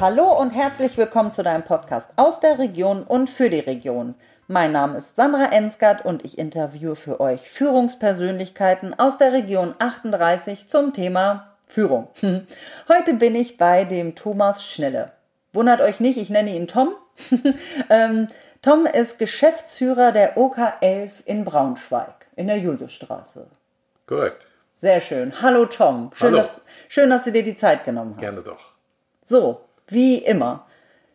Hallo und herzlich willkommen zu deinem Podcast aus der Region und für die Region. Mein Name ist Sandra Ensgard und ich interviewe für euch Führungspersönlichkeiten aus der Region 38 zum Thema Führung. Heute bin ich bei dem Thomas Schnelle. Wundert euch nicht, ich nenne ihn Tom. ähm, Tom ist Geschäftsführer der OK11 in Braunschweig in der Juliusstraße. Korrekt. Sehr schön. Hallo Tom. Schön, Hallo. Dass, schön, dass du dir die Zeit genommen hast. Gerne doch. So, wie immer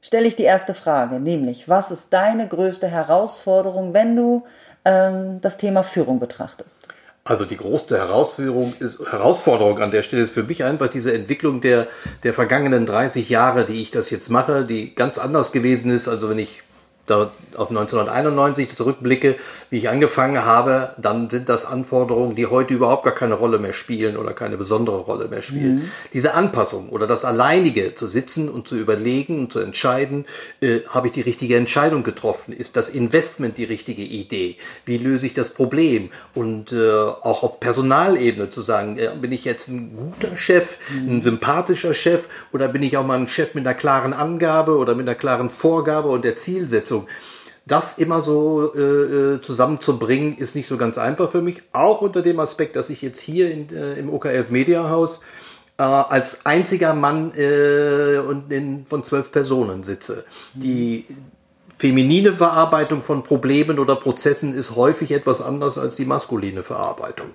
stelle ich die erste Frage, nämlich, was ist deine größte Herausforderung, wenn du ähm, das Thema Führung betrachtest? Also die größte Herausforderung, ist, Herausforderung an der Stelle ist für mich einfach diese Entwicklung der, der vergangenen 30 Jahre, die ich das jetzt mache, die ganz anders gewesen ist. Also wenn ich da auf 1991 zurückblicke, wie ich angefangen habe, dann sind das Anforderungen, die heute überhaupt gar keine Rolle mehr spielen oder keine besondere Rolle mehr spielen. Mhm. Diese Anpassung oder das Alleinige zu sitzen und zu überlegen und zu entscheiden, äh, habe ich die richtige Entscheidung getroffen? Ist das Investment die richtige Idee? Wie löse ich das Problem? Und äh, auch auf Personalebene zu sagen, äh, bin ich jetzt ein guter Chef, mhm. ein sympathischer Chef oder bin ich auch mal ein Chef mit einer klaren Angabe oder mit einer klaren Vorgabe und der Zielsetzung? Umsetzung. Das immer so äh, äh, zusammenzubringen, ist nicht so ganz einfach für mich. Auch unter dem Aspekt, dass ich jetzt hier in, äh, im OKF Media Haus äh, als einziger Mann äh, und in, von zwölf Personen sitze. Die feminine Verarbeitung von Problemen oder Prozessen ist häufig etwas anders als die maskuline Verarbeitung.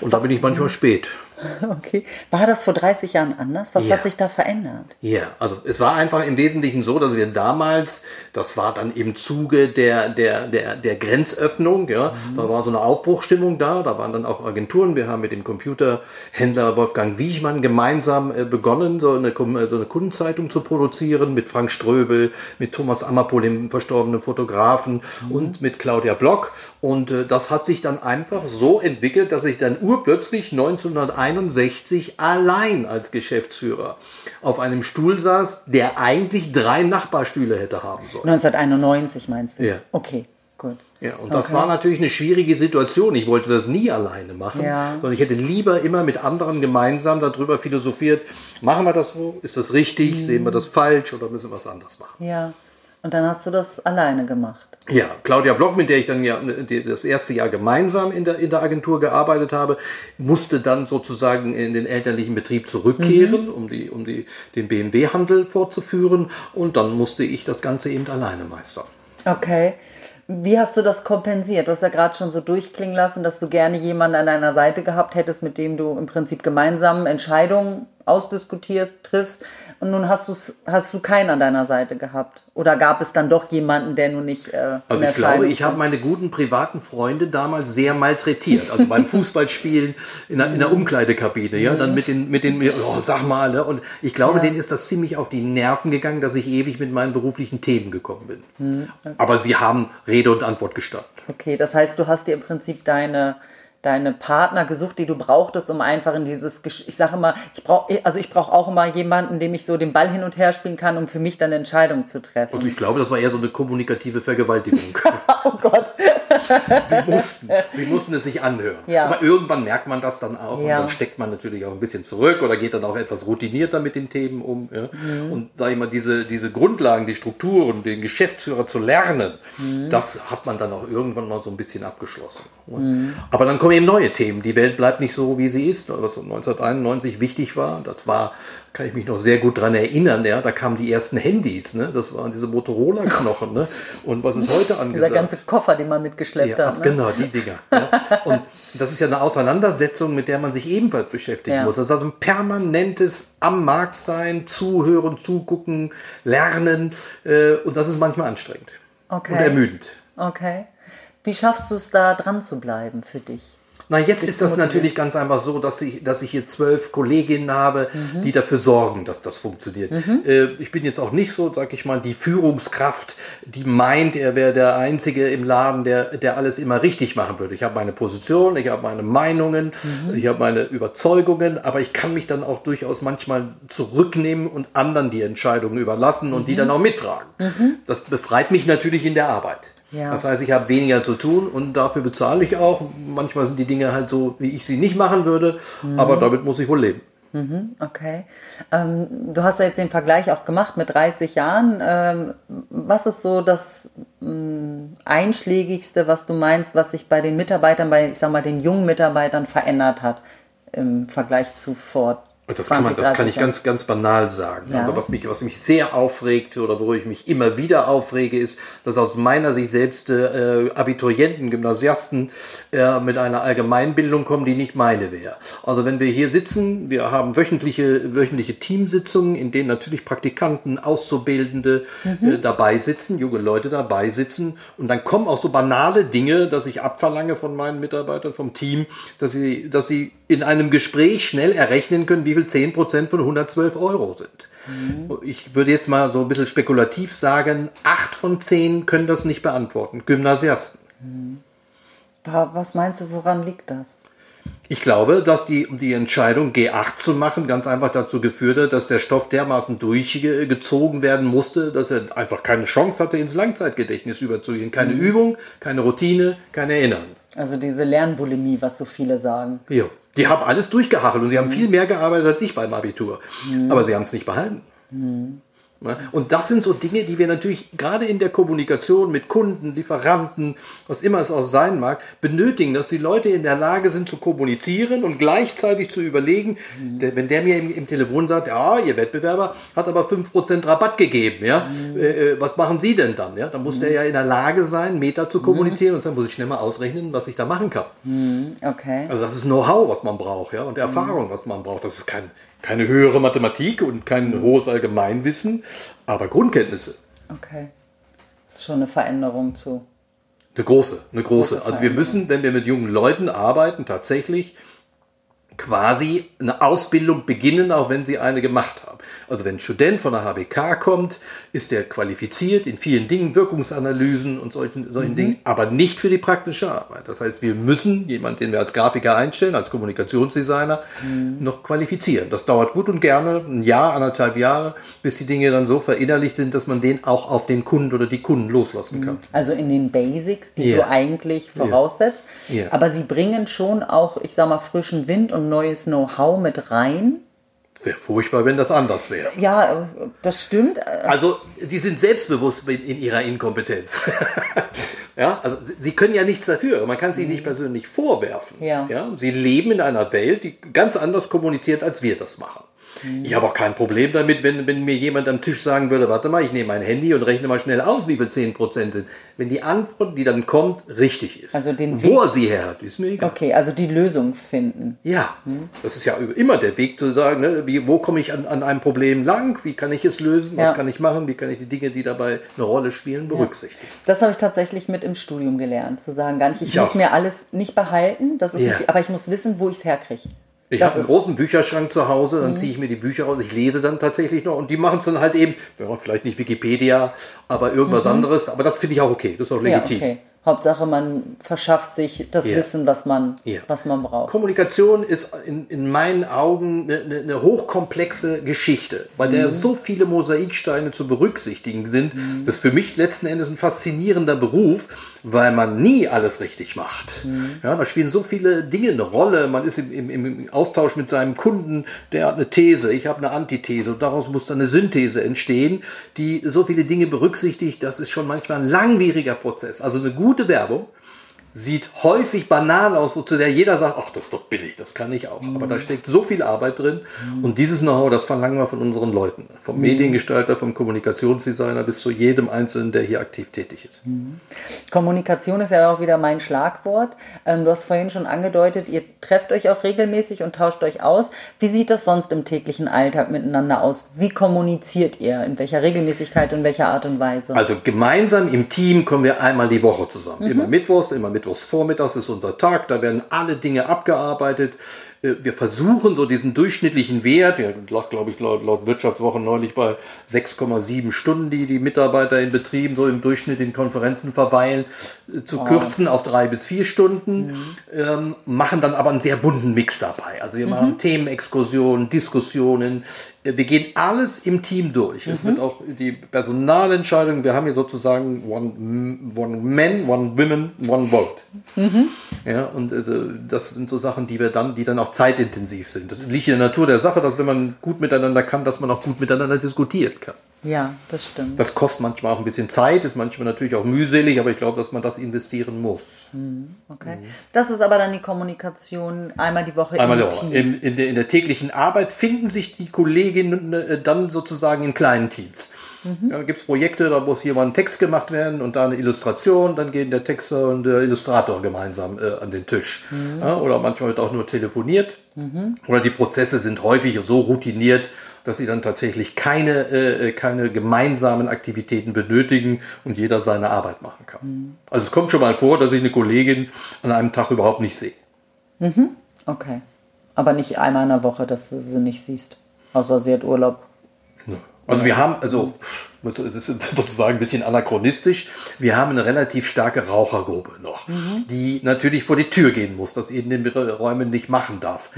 Und da bin ich manchmal spät. Okay. War das vor 30 Jahren anders? Was ja. hat sich da verändert? Ja, also es war einfach im Wesentlichen so, dass wir damals, das war dann im Zuge der, der, der, der Grenzöffnung, ja, mhm. da war so eine Aufbruchstimmung da, da waren dann auch Agenturen. Wir haben mit dem Computerhändler Wolfgang Wiechmann gemeinsam äh, begonnen, so eine, so eine Kundenzeitung zu produzieren, mit Frank Ströbel, mit Thomas Ammerpohl, dem verstorbenen Fotografen mhm. und mit Claudia Block. Und äh, das hat sich dann einfach so entwickelt, dass ich dann urplötzlich 1991 1961 allein als Geschäftsführer auf einem Stuhl saß, der eigentlich drei Nachbarstühle hätte haben sollen. 1991 meinst du? Ja. Okay. Gut. Ja, und das war natürlich eine schwierige Situation. Ich wollte das nie alleine machen, ja. sondern ich hätte lieber immer mit anderen gemeinsam darüber philosophiert, machen wir das so, ist das richtig, mhm. sehen wir das falsch oder müssen wir was anderes machen. Ja, und dann hast du das alleine gemacht. Ja, Claudia Block, mit der ich dann ja das erste Jahr gemeinsam in der, in der Agentur gearbeitet habe, musste dann sozusagen in den elterlichen Betrieb zurückkehren, mhm. um, die, um die, den BMW-Handel fortzuführen. Und dann musste ich das Ganze eben alleine meistern. Okay. Wie hast du das kompensiert? Du hast ja gerade schon so durchklingen lassen, dass du gerne jemanden an deiner Seite gehabt hättest, mit dem du im Prinzip gemeinsam Entscheidungen ausdiskutierst, triffst und nun hast, du's, hast du keinen an deiner Seite gehabt? Oder gab es dann doch jemanden, der nun nicht. Äh, also ich glaube, ich habe meine guten privaten Freunde damals sehr malträtiert. Also beim Fußballspielen in der, in der Umkleidekabine, ja, dann mit den, mit den, oh, sag mal, ne? Und ich glaube, ja. denen ist das ziemlich auf die Nerven gegangen, dass ich ewig mit meinen beruflichen Themen gekommen bin. Mhm. Okay. Aber sie haben Rede und Antwort gestanden. Okay, das heißt, du hast dir im Prinzip deine deine Partner gesucht, die du brauchtest, um einfach in dieses, ich sage immer, ich brauche, also ich brauche auch immer jemanden, dem ich so den Ball hin und her spielen kann, um für mich dann Entscheidungen zu treffen. Also ich glaube, das war eher so eine kommunikative Vergewaltigung. oh Gott. sie, mussten, sie mussten es sich anhören. Ja. Aber irgendwann merkt man das dann auch ja. und dann steckt man natürlich auch ein bisschen zurück oder geht dann auch etwas routinierter mit den Themen um. Ja? Mhm. Und sage ich mal, diese, diese Grundlagen, die Strukturen, den Geschäftsführer zu lernen, mhm. das hat man dann auch irgendwann mal so ein bisschen abgeschlossen. Mhm. Aber dann kommen kommen eben neue Themen. Die Welt bleibt nicht so, wie sie ist. Was 1991 wichtig war, das war, kann ich mich noch sehr gut daran erinnern, ja, da kamen die ersten Handys, ne? das waren diese Motorola-Knochen. Ne? Und was ist heute angesagt? Dieser ganze Koffer, den man mitgeschleppt ja, hat. Ne? Genau, die Dinger. Ja. Und das ist ja eine Auseinandersetzung, mit der man sich ebenfalls beschäftigen ja. muss. Das ist also ein permanentes am Markt sein, zuhören, zugucken, lernen. Äh, und das ist manchmal anstrengend okay. und ermüdend. Okay. Wie schaffst du es da dran zu bleiben für dich? Na, jetzt ist das natürlich ganz einfach so, dass ich, dass ich hier zwölf Kolleginnen habe, mhm. die dafür sorgen, dass das funktioniert. Mhm. Äh, ich bin jetzt auch nicht so, sag ich mal, die Führungskraft, die meint, er wäre der Einzige im Laden, der, der alles immer richtig machen würde. Ich habe meine Position, ich habe meine Meinungen, mhm. ich habe meine Überzeugungen, aber ich kann mich dann auch durchaus manchmal zurücknehmen und anderen die Entscheidungen überlassen und die mhm. dann auch mittragen. Mhm. Das befreit mich natürlich in der Arbeit. Ja. Das heißt, ich habe weniger zu tun und dafür bezahle ich auch. Manchmal sind die Dinge halt so, wie ich sie nicht machen würde, mhm. aber damit muss ich wohl leben. Mhm, okay. Ähm, du hast ja jetzt den Vergleich auch gemacht mit 30 Jahren. Ähm, was ist so das ähm, Einschlägigste, was du meinst, was sich bei den Mitarbeitern, bei, ich sag mal, den jungen Mitarbeitern verändert hat im Vergleich zu vor das kann, man, das kann ich ganz, ganz banal sagen. Ja. Also was mich, was mich sehr aufregt oder wo ich mich immer wieder aufrege, ist, dass aus meiner Sicht selbst äh, Abiturienten, Gymnasiasten äh, mit einer Allgemeinbildung kommen, die nicht meine wäre. Also wenn wir hier sitzen, wir haben wöchentliche, wöchentliche Teamsitzungen, in denen natürlich Praktikanten, Auszubildende mhm. äh, dabei sitzen, junge Leute dabei sitzen und dann kommen auch so banale Dinge, dass ich abverlange von meinen Mitarbeitern, vom Team, dass sie, dass sie in einem Gespräch schnell errechnen können, wie viel 10% von 112 Euro sind. Mhm. Ich würde jetzt mal so ein bisschen spekulativ sagen, 8 von 10 können das nicht beantworten. Gymnasiasten. Mhm. Was meinst du, woran liegt das? Ich glaube, dass die, die Entscheidung, G8 zu machen, ganz einfach dazu geführt hat, dass der Stoff dermaßen durchgezogen werden musste, dass er einfach keine Chance hatte, ins Langzeitgedächtnis überzugehen. Keine mhm. Übung, keine Routine, kein Erinnern. Also diese Lernbulimie, was so viele sagen. Ja. Die haben alles durchgehachelt und sie haben viel mehr gearbeitet als ich beim Abitur. Mhm. Aber sie haben es nicht behalten. Mhm. Und das sind so Dinge, die wir natürlich gerade in der Kommunikation mit Kunden, Lieferanten, was immer es auch sein mag, benötigen, dass die Leute in der Lage sind zu kommunizieren und gleichzeitig zu überlegen, mhm. wenn der mir im, Telefon sagt, ja, Ihr Wettbewerber hat aber 5% Rabatt gegeben, ja, mhm. äh, äh, was machen Sie denn dann? Ja, dann muss mhm. der ja in der Lage sein, Meta zu kommunizieren und dann muss ich schnell mal ausrechnen, was ich da machen kann. Mhm. Okay. Also das ist Know-how, was man braucht, ja, und Erfahrung, was man braucht. Das ist kein, keine höhere Mathematik und kein mhm. hohes Allgemeinwissen, aber Grundkenntnisse. Okay. Das ist schon eine Veränderung zu. Eine große, eine große. große also wir müssen, wenn wir mit jungen Leuten arbeiten, tatsächlich quasi eine Ausbildung beginnen, auch wenn sie eine gemacht haben. Also wenn ein Student von der HBK kommt, ist er qualifiziert in vielen Dingen, Wirkungsanalysen und solchen, solchen mhm. Dingen, aber nicht für die praktische Arbeit. Das heißt, wir müssen jemanden, den wir als Grafiker einstellen, als Kommunikationsdesigner, mhm. noch qualifizieren. Das dauert gut und gerne ein Jahr, anderthalb Jahre, bis die Dinge dann so verinnerlicht sind, dass man den auch auf den Kunden oder die Kunden loslassen mhm. kann. Also in den Basics, die yeah. du eigentlich voraussetzt. Yeah. Yeah. Aber sie bringen schon auch, ich sag mal, frischen Wind und neues Know-how mit rein Wäre furchtbar, wenn das anders wäre. Ja, das stimmt. Also, sie sind selbstbewusst in, in ihrer Inkompetenz. ja, also sie können ja nichts dafür. Man kann sie nicht persönlich vorwerfen. Ja. ja. Sie leben in einer Welt, die ganz anders kommuniziert, als wir das machen. Ich habe auch kein Problem damit, wenn, wenn mir jemand am Tisch sagen würde, warte mal, ich nehme mein Handy und rechne mal schnell aus, wie viel 10% sind. Wenn die Antwort, die dann kommt, richtig ist. Also den Wo er sie her hat, ist mir egal. Okay, also die Lösung finden. Ja, hm. das ist ja immer der Weg zu sagen, ne, wie, wo komme ich an, an einem Problem lang, wie kann ich es lösen, was ja. kann ich machen, wie kann ich die Dinge, die dabei eine Rolle spielen, berücksichtigen. Ja. Das habe ich tatsächlich mit im Studium gelernt, zu sagen, gar nicht, ich, ich muss auch. mir alles nicht behalten, das ist ja. nicht, aber ich muss wissen, wo ich es herkriege. Ich habe einen großen Bücherschrank zu Hause, dann mhm. ziehe ich mir die Bücher raus, ich lese dann tatsächlich noch und die machen es dann halt eben, ja, vielleicht nicht Wikipedia, aber irgendwas mhm. anderes, aber das finde ich auch okay, das ist auch legitim. Ja, okay. Hauptsache, man verschafft sich das yeah. Wissen, was man, yeah. was man braucht. Kommunikation ist in, in meinen Augen eine, eine hochkomplexe Geschichte, weil mhm. da so viele Mosaiksteine zu berücksichtigen sind. Mhm. Das ist für mich letzten Endes ein faszinierender Beruf, weil man nie alles richtig macht. Mhm. Ja, da spielen so viele Dinge eine Rolle. Man ist im, im, im Austausch mit seinem Kunden, der hat eine These, ich habe eine Antithese und daraus muss dann eine Synthese entstehen, die so viele Dinge berücksichtigt. Das ist schon manchmal ein langwieriger Prozess. Also eine gute gute Werbung sieht häufig banal aus, wozu der jeder sagt, ach, das ist doch billig, das kann ich auch. Mhm. Aber da steckt so viel Arbeit drin mhm. und dieses Know-how, das verlangen wir von unseren Leuten. Vom mhm. Mediengestalter, vom Kommunikationsdesigner bis zu jedem Einzelnen, der hier aktiv tätig ist. Mhm. Kommunikation ist ja auch wieder mein Schlagwort. Ähm, du hast vorhin schon angedeutet, ihr trefft euch auch regelmäßig und tauscht euch aus. Wie sieht das sonst im täglichen Alltag miteinander aus? Wie kommuniziert ihr? In welcher Regelmäßigkeit und welcher Art und Weise? Also gemeinsam im Team kommen wir einmal die Woche zusammen. Immer mhm. Mittwochs, immer Mittwochs Mittwochsvormittags ist unser Tag, da werden alle Dinge abgearbeitet. Äh, wir versuchen so diesen durchschnittlichen Wert, der lag, glaube ich, laut, laut Wirtschaftswochen neulich bei 6,7 Stunden, die die Mitarbeiter in Betrieben so im Durchschnitt in Konferenzen verweilen, äh, zu oh. kürzen auf drei bis vier Stunden, mhm. ähm, machen dann aber einen sehr bunten Mix dabei. Also wir mhm. machen Themenexkursionen, Diskussionen, wir gehen alles im Team durch. Mhm. Es wird auch die Personalentscheidung, wir haben hier sozusagen one, one man, one women, one vote. Mhm. Ja, und also das sind so Sachen, die wir dann, die dann auch zeitintensiv sind. Das liegt in der Natur der Sache, dass wenn man gut miteinander kann, dass man auch gut miteinander diskutieren kann. Ja, das stimmt. Das kostet manchmal auch ein bisschen Zeit, ist manchmal natürlich auch mühselig, aber ich glaube, dass man das investieren muss. Okay. Das ist aber dann die Kommunikation einmal die Woche Einmal im in, Team. in, in, der, in der täglichen Arbeit finden sich die Kolleginnen äh, dann sozusagen in kleinen Teams. Da gibt es Projekte, da muss hier mal ein Text gemacht werden und da eine Illustration, dann gehen der Texter und der Illustrator gemeinsam äh, an den Tisch. Ja, oder manchmal wird auch nur telefoniert. Oder die Prozesse sind häufig so routiniert, dass sie dann tatsächlich keine, äh, keine gemeinsamen Aktivitäten benötigen und jeder seine Arbeit machen kann. Also es kommt schon mal vor, dass ich eine Kollegin an einem Tag überhaupt nicht sehe. Okay. Aber nicht einmal in der Woche, dass du sie nicht siehst. Außer sie hat Urlaub. Also wir haben, also es ist sozusagen ein bisschen anachronistisch, wir haben eine relativ starke Rauchergruppe noch, die natürlich vor die Tür gehen muss, das in den Räumen nicht machen darf.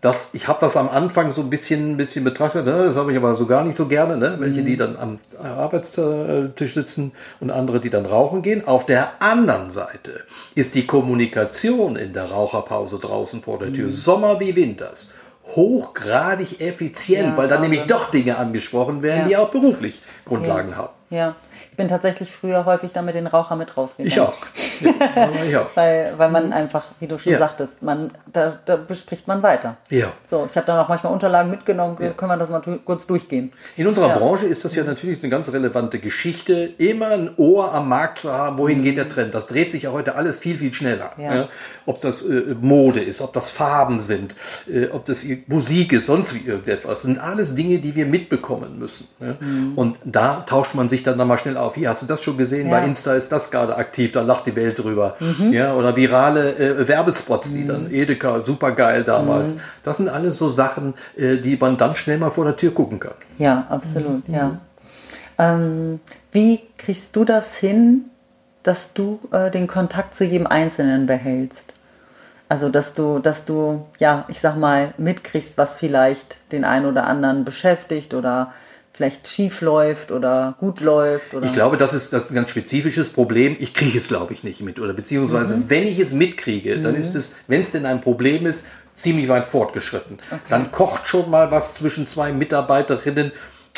Das, ich habe das am Anfang so ein bisschen, ein bisschen betrachtet, ne? das habe ich aber so gar nicht so gerne, ne? welche die dann am Arbeitstisch sitzen und andere, die dann rauchen gehen. Auf der anderen Seite ist die Kommunikation in der Raucherpause draußen vor der Tür, Sommer wie Winters, hochgradig effizient, Ja, weil dann nämlich doch Dinge angesprochen werden, Ja. die auch beruflich Grundlagen haben. Ja. Ich bin tatsächlich früher häufig da mit den Raucher mit rausgegangen. Ich auch. Ja, ich auch. Weil, weil man einfach, wie du schon Ja. sagtest, man, da, da bespricht man weiter. Ja. So, ich habe dann auch manchmal Unterlagen mitgenommen, können wir das mal kurz durchgehen. In unserer Ja. Branche ist das ja natürlich eine ganz relevante Geschichte, immer ein Ohr am Markt zu haben, wohin geht der Trend. Das dreht sich ja heute alles viel, viel schneller. Ja. Ja. Ob das äh, Mode ist, ob das Farben sind, äh, ob das Musik ist, sonst wie irgendetwas. Das sind alles Dinge, die wir mitbekommen müssen. Ja. Und da tauscht man sich dann nochmal schnell auf. Hier, hast du das schon gesehen? Ja. Bei Insta ist das gerade aktiv, da lacht die Welt drüber. Ja, oder virale äh, Werbespots, die dann Edeka, super geil damals. Das sind alles so Sachen, äh, die man dann schnell mal vor der Tür gucken kann. Ja, absolut, ja. Ähm, wie kriegst du das hin, dass du äh, den Kontakt zu jedem Einzelnen behältst? Also, dass du, dass du, ja, ich sag mal, mitkriegst, was vielleicht den einen oder anderen beschäftigt oder vielleicht schief läuft oder gut läuft oder. Ich glaube, das ist, das ist ein ganz spezifisches Problem. Ich kriege es, glaube ich, nicht mit. Oder beziehungsweise, wenn ich es mitkriege, dann ist es, wenn es denn ein Problem ist, ziemlich weit fortgeschritten. Dann kocht schon mal was zwischen zwei Mitarbeiterinnen.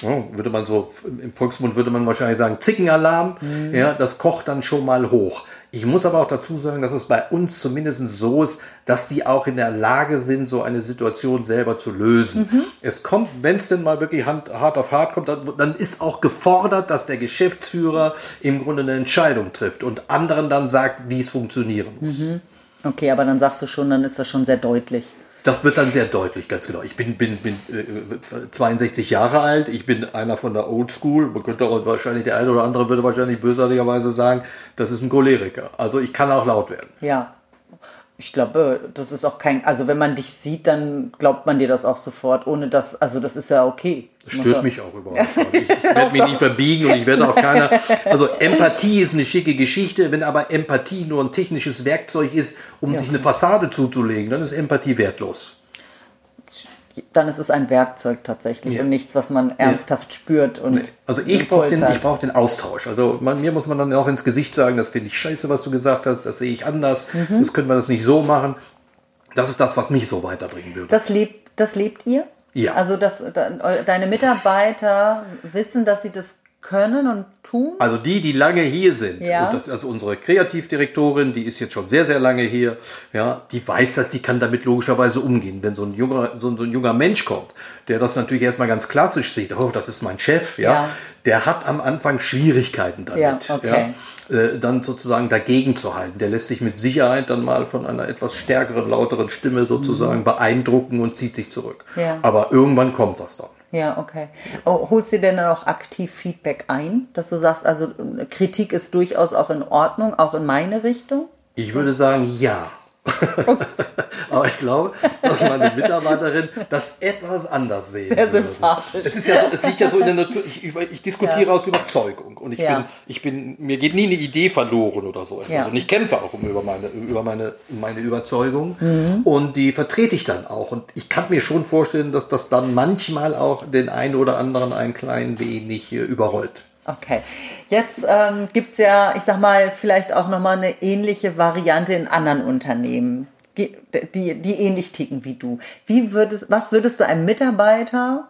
Oh, würde man so, im Volksmund würde man wahrscheinlich sagen, Zickenalarm. Ja, das kocht dann schon mal hoch. Ich muss aber auch dazu sagen, dass es bei uns zumindest so ist, dass die auch in der Lage sind, so eine Situation selber zu lösen. Es kommt, wenn es denn mal wirklich hand, hart auf hart kommt, dann, dann ist auch gefordert, dass der Geschäftsführer im Grunde eine Entscheidung trifft und anderen dann sagt, wie es funktionieren muss. Okay, aber dann sagst du schon, dann ist das schon sehr deutlich. Das wird dann sehr deutlich, ganz genau. Ich bin, bin, bin äh, 62 Jahre alt, ich bin einer von der Old School. Man könnte auch wahrscheinlich, der eine oder andere würde wahrscheinlich bösartigerweise sagen, das ist ein Choleriker. Also ich kann auch laut werden. Ja. Ich glaube, das ist auch kein, also wenn man dich sieht, dann glaubt man dir das auch sofort, ohne dass, also das ist ja okay. Das stört ja- mich auch überhaupt nicht. Ich, ich werde mich nicht verbiegen und ich werde auch keiner. Also Empathie ist eine schicke Geschichte. Wenn aber Empathie nur ein technisches Werkzeug ist, um sich eine Fassade zuzulegen, dann ist Empathie wertlos. Dann ist es ein Werkzeug tatsächlich Ja. und nichts, was man ernsthaft spürt und Also ich brauche den, ich brauch den Austausch. Also man, mir muss man dann auch ins Gesicht sagen, das finde ich scheiße, was du gesagt hast, das sehe ich anders, Mhm. das können wir das nicht so machen. Das ist das, was mich so weiterbringen würde. Das lebt, das lebt ihr? Ja. Also dass de- deine Mitarbeiter wissen, dass sie das können und tun? Also die, die lange hier sind, Ja. und das ist also unsere Kreativdirektorin, die ist jetzt schon sehr, sehr lange hier, ja, die weiß das, die kann damit logischerweise umgehen. Wenn so ein junger, so ein, so ein junger Mensch kommt, der das natürlich erstmal ganz klassisch sieht, oh, das ist mein Chef, ja, Ja. der hat am Anfang Schwierigkeiten damit, Ja, okay. ja, äh, dann sozusagen dagegen zu halten. Der lässt sich mit Sicherheit dann mal von einer etwas stärkeren, lauteren Stimme sozusagen beeindrucken und zieht sich zurück. Mhm. Ja. Aber irgendwann kommt das dann. Ja, okay. Oh, holst du denn dann auch aktiv Feedback ein, dass du sagst, also Kritik ist durchaus auch in Ordnung, auch in meine Richtung? Ich würde sagen, ja. Aber ich glaube, dass meine Mitarbeiterin das etwas anders sehen Sehr würde. sympathisch. Es, ist ja so, es liegt ja so in der Natur. Ich, über- ich diskutiere Ja. aus Überzeugung. Und ich, Ja. bin, ich bin, mir geht nie eine Idee verloren oder so. etwas. Ja. Und ich kämpfe auch um über meine, über meine, meine Überzeugung. Mhm. Und die vertrete ich dann auch. Und ich kann mir schon vorstellen, dass das dann manchmal auch den einen oder anderen ein klein wenig äh, überrollt. Okay. Jetzt ähm, gibt's ja, ich sag mal, vielleicht auch nochmal eine ähnliche Variante in anderen Unternehmen. die, die ähnlich ticken wie du. Wie würdest, was würdest du einem Mitarbeiter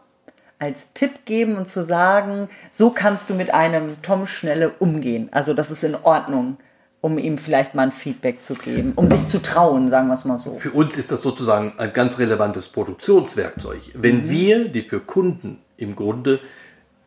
als Tipp geben und zu sagen, so kannst du mit einem Tom Schnelle umgehen? Also das ist in Ordnung um ihm vielleicht mal ein Feedback zu geben, um sich zu trauen, sagen wir es mal so. Für uns ist das sozusagen ein ganz relevantes Produktionswerkzeug. Wenn mhm. wir, die für Kunden im Grunde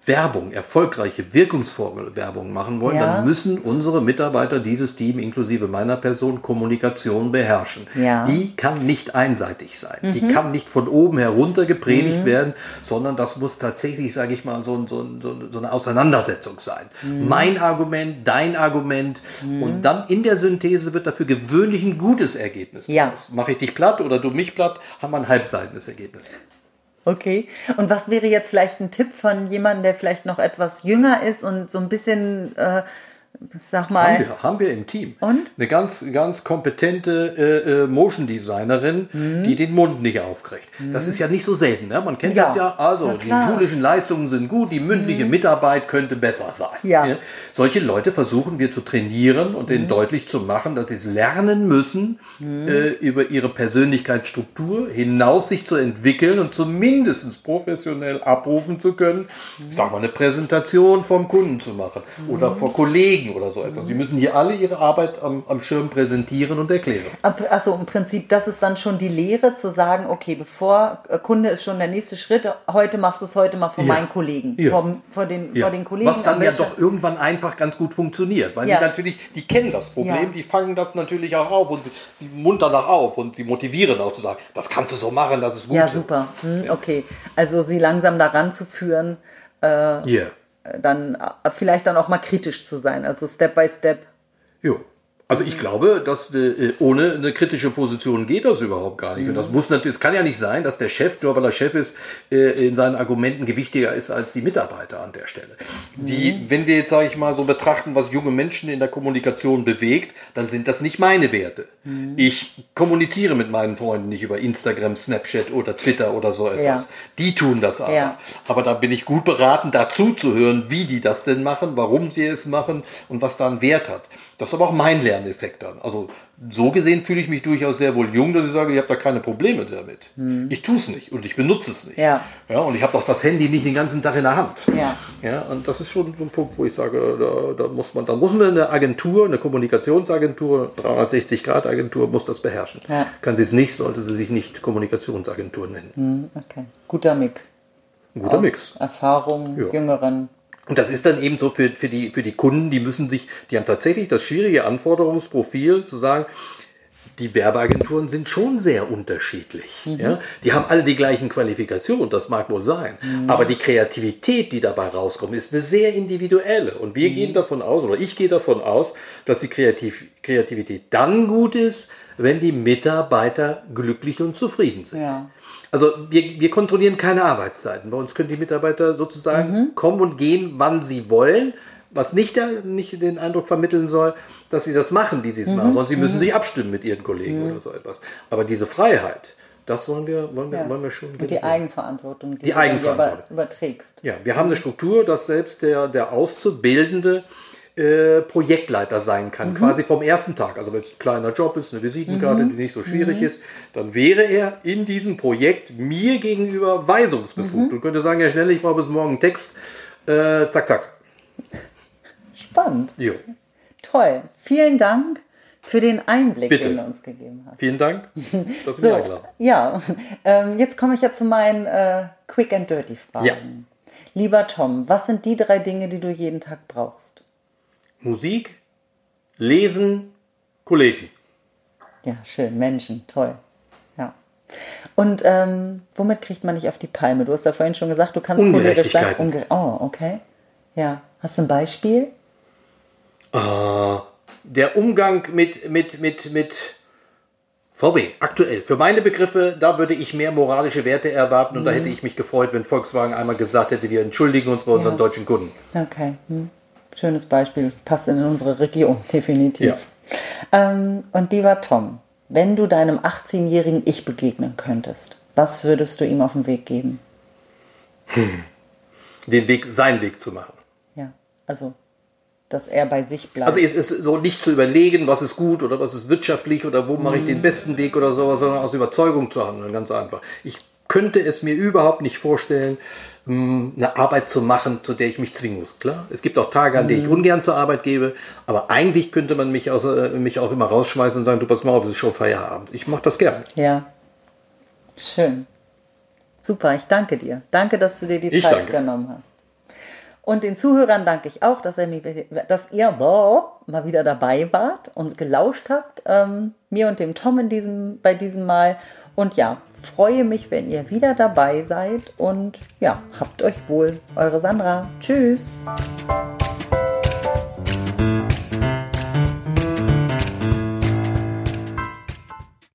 Werbung, erfolgreiche, wirkungsvolle Werbung machen wollen, ja. dann müssen unsere Mitarbeiter, dieses Team inklusive meiner Person, Kommunikation beherrschen. Ja. Die kann nicht einseitig sein. Mhm. Die kann nicht von oben herunter gepredigt mhm. werden, sondern das muss tatsächlich, sage ich mal, so, so, so, eine Auseinandersetzung sein. Mhm. Mein Argument, dein Argument mhm. und dann in der Synthese wird dafür gewöhnlich ein gutes Ergebnis. Ja. Mache ich dich platt oder du mich platt, haben wir ein halbseitiges Ergebnis. Okay. Und was wäre jetzt vielleicht ein Tipp von jemandem, der vielleicht noch etwas jünger ist und so ein bisschen äh, Sag mal. Haben wir, haben wir im Team. Und? Eine ganz, ganz kompetente äh, äh, Motion Designerin, mhm. die den Mund nicht aufkriegt. Mhm. Das ist ja nicht so selten. Ne? Man kennt ja. das ja. Also, die schulischen Leistungen sind gut, die mündliche mhm. Mitarbeit könnte besser sein. Ja. ja. Solche Leute versuchen wir zu trainieren und denen mhm. deutlich zu machen, dass sie es lernen müssen, mhm. äh, über ihre Persönlichkeitsstruktur hinaus sich zu entwickeln und zumindest professionell abrufen zu können. Ich sag mal, eine Präsentation vom Kunden zu machen oder vor Kollegen Kollegen oder so etwas. Sie müssen hier alle ihre Arbeit am, am Schirm präsentieren und erklären. Also im Prinzip, das ist dann schon die Lehre zu sagen, okay, bevor äh, Kunde ist schon der nächste Schritt, heute machst du es heute mal vor ja. meinen Kollegen, ja. vor, vor, den, ja. vor den Kollegen. Was dann ja doch irgendwann einfach ganz gut funktioniert, weil sie natürlich, die kennen das Problem, die fangen das natürlich auch auf und sie, sie muntern auch auf und sie motivieren auch zu sagen, das kannst du so machen, das ist gut. Ja, super. Hm, okay. Also sie langsam daran zu führen. Äh, yeah dann äh, vielleicht dann auch mal kritisch zu sein, also Step by Step. Jo. Also ich glaube, dass äh, ohne eine kritische Position geht das überhaupt gar nicht. Mhm. Und das muss natürlich, es kann ja nicht sein, dass der Chef, nur weil er Chef ist, äh, in seinen Argumenten gewichtiger ist als die Mitarbeiter an der Stelle. Mhm. Die, wenn wir jetzt, sage ich mal, so betrachten, was junge Menschen in der Kommunikation bewegt, dann sind das nicht meine Werte. Mhm. Ich kommuniziere mit meinen Freunden nicht über Instagram, Snapchat oder Twitter oder so etwas. Ja. Die tun das aber. Ja. Aber da bin ich gut beraten, dazu zu hören, wie die das denn machen, warum sie es machen und was da einen Wert hat. Das ist aber auch mein Lerneffekt dann. Also so gesehen fühle ich mich durchaus sehr wohl jung, dass ich sage, ich habe da keine Probleme damit. Hm. Ich tue es nicht und ich benutze es nicht. Ja. Ja, und ich habe doch das Handy nicht den ganzen Tag in der Hand. Ja. Ja, und das ist schon so ein Punkt, wo ich sage, da, da muss man, da muss man eine Agentur, eine Kommunikationsagentur, 360-Grad-Agentur, muss das beherrschen. Ja. Kann sie es nicht, sollte sie sich nicht Kommunikationsagentur nennen. Hm, okay. Guter Mix. Ein guter Aus Mix. Erfahrung, ja. Jüngeren und das ist dann eben so für, für, die, für die Kunden, die müssen sich, die haben tatsächlich das schwierige Anforderungsprofil zu sagen, die Werbeagenturen sind schon sehr unterschiedlich. Mhm. Ja? Die haben alle die gleichen Qualifikationen, das mag wohl sein. Mhm. Aber die Kreativität, die dabei rauskommt, ist eine sehr individuelle. Und wir mhm. gehen davon aus, oder ich gehe davon aus, dass die Kreativ Kreativität dann gut ist, wenn die Mitarbeiter glücklich und zufrieden sind. Ja. Also wir, wir kontrollieren keine Arbeitszeiten. Bei uns können die Mitarbeiter sozusagen mhm. kommen und gehen, wann sie wollen. Was nicht, der, nicht den Eindruck vermitteln soll, dass sie das machen, wie sie es mhm. machen, sondern sie müssen mhm. sich abstimmen mit ihren Kollegen mhm. oder so etwas. Aber diese Freiheit, das wollen wir, wollen wir, ja. wollen wir schon. Und die Eigenverantwortung, die, die du Eigenverantwortung. überträgst. Ja, wir haben eine Struktur, dass selbst der, der Auszubildende äh, Projektleiter sein kann, mhm. quasi vom ersten Tag. Also wenn es ein kleiner Job ist, eine Visitenkarte, mhm. die nicht so schwierig mhm. ist, dann wäre er in diesem Projekt mir gegenüber weisungsbefugt mhm. und könnte sagen, ja schnell, ich brauche bis morgen einen Text. Äh, zack, zack. Spannend. Jo. Toll. Vielen Dank für den Einblick, Bitte. den du uns gegeben hast. Vielen Dank, dass so, Ja, ähm, jetzt komme ich ja zu meinen äh, Quick and Dirty Fragen. Ja. Lieber Tom, was sind die drei Dinge, die du jeden Tag brauchst? Musik, Lesen, Kollegen. Ja, schön, Menschen, toll. Ja. Und ähm, womit kriegt man nicht auf die Palme? Du hast ja vorhin schon gesagt, du kannst cholerisch sein. Unge oh, okay. Ja. Hast du ein Beispiel? Uh, der Umgang mit, mit, mit, mit VW, aktuell. Für meine Begriffe, da würde ich mehr moralische Werte erwarten und mhm. da hätte ich mich gefreut, wenn Volkswagen einmal gesagt hätte, wir entschuldigen uns bei unseren ja. deutschen Kunden. Okay. Hm schönes Beispiel, passt in unsere Region, definitiv. Ja. Ähm, und lieber Tom, wenn du deinem 18-jährigen Ich begegnen könntest, was würdest du ihm auf den Weg geben? Hm. Den Weg, seinen Weg zu machen. Ja, also dass er bei sich bleibt. Also jetzt ist so nicht zu überlegen, was ist gut oder was ist wirtschaftlich oder wo mache ich den besten Weg oder sowas, sondern aus Überzeugung zu handeln, ganz einfach. Ich könnte es mir überhaupt nicht vorstellen, mh, eine Arbeit zu machen, zu der ich mich zwingen muss. Klar, es gibt auch Tage, an denen ich ungern zur Arbeit gebe, aber eigentlich könnte man mich, aus, äh, mich auch immer rausschmeißen und sagen, du pass mal auf, es ist schon Feierabend. Ich mache das gern. ja. Schön. Super, ich danke dir. Danke, dass du dir die Ich Zeit danke. genommen hast. Und den Zuhörern danke ich auch, dass, ihr, mir- dass ihr boah, mal wieder dabei wart und gelauscht habt, ähm, mir und dem Tom in diesem, bei diesem Mal. Und ja, freue mich, wenn ihr wieder dabei seid. Und ja, habt euch wohl. Eure Sandra. Tschüss.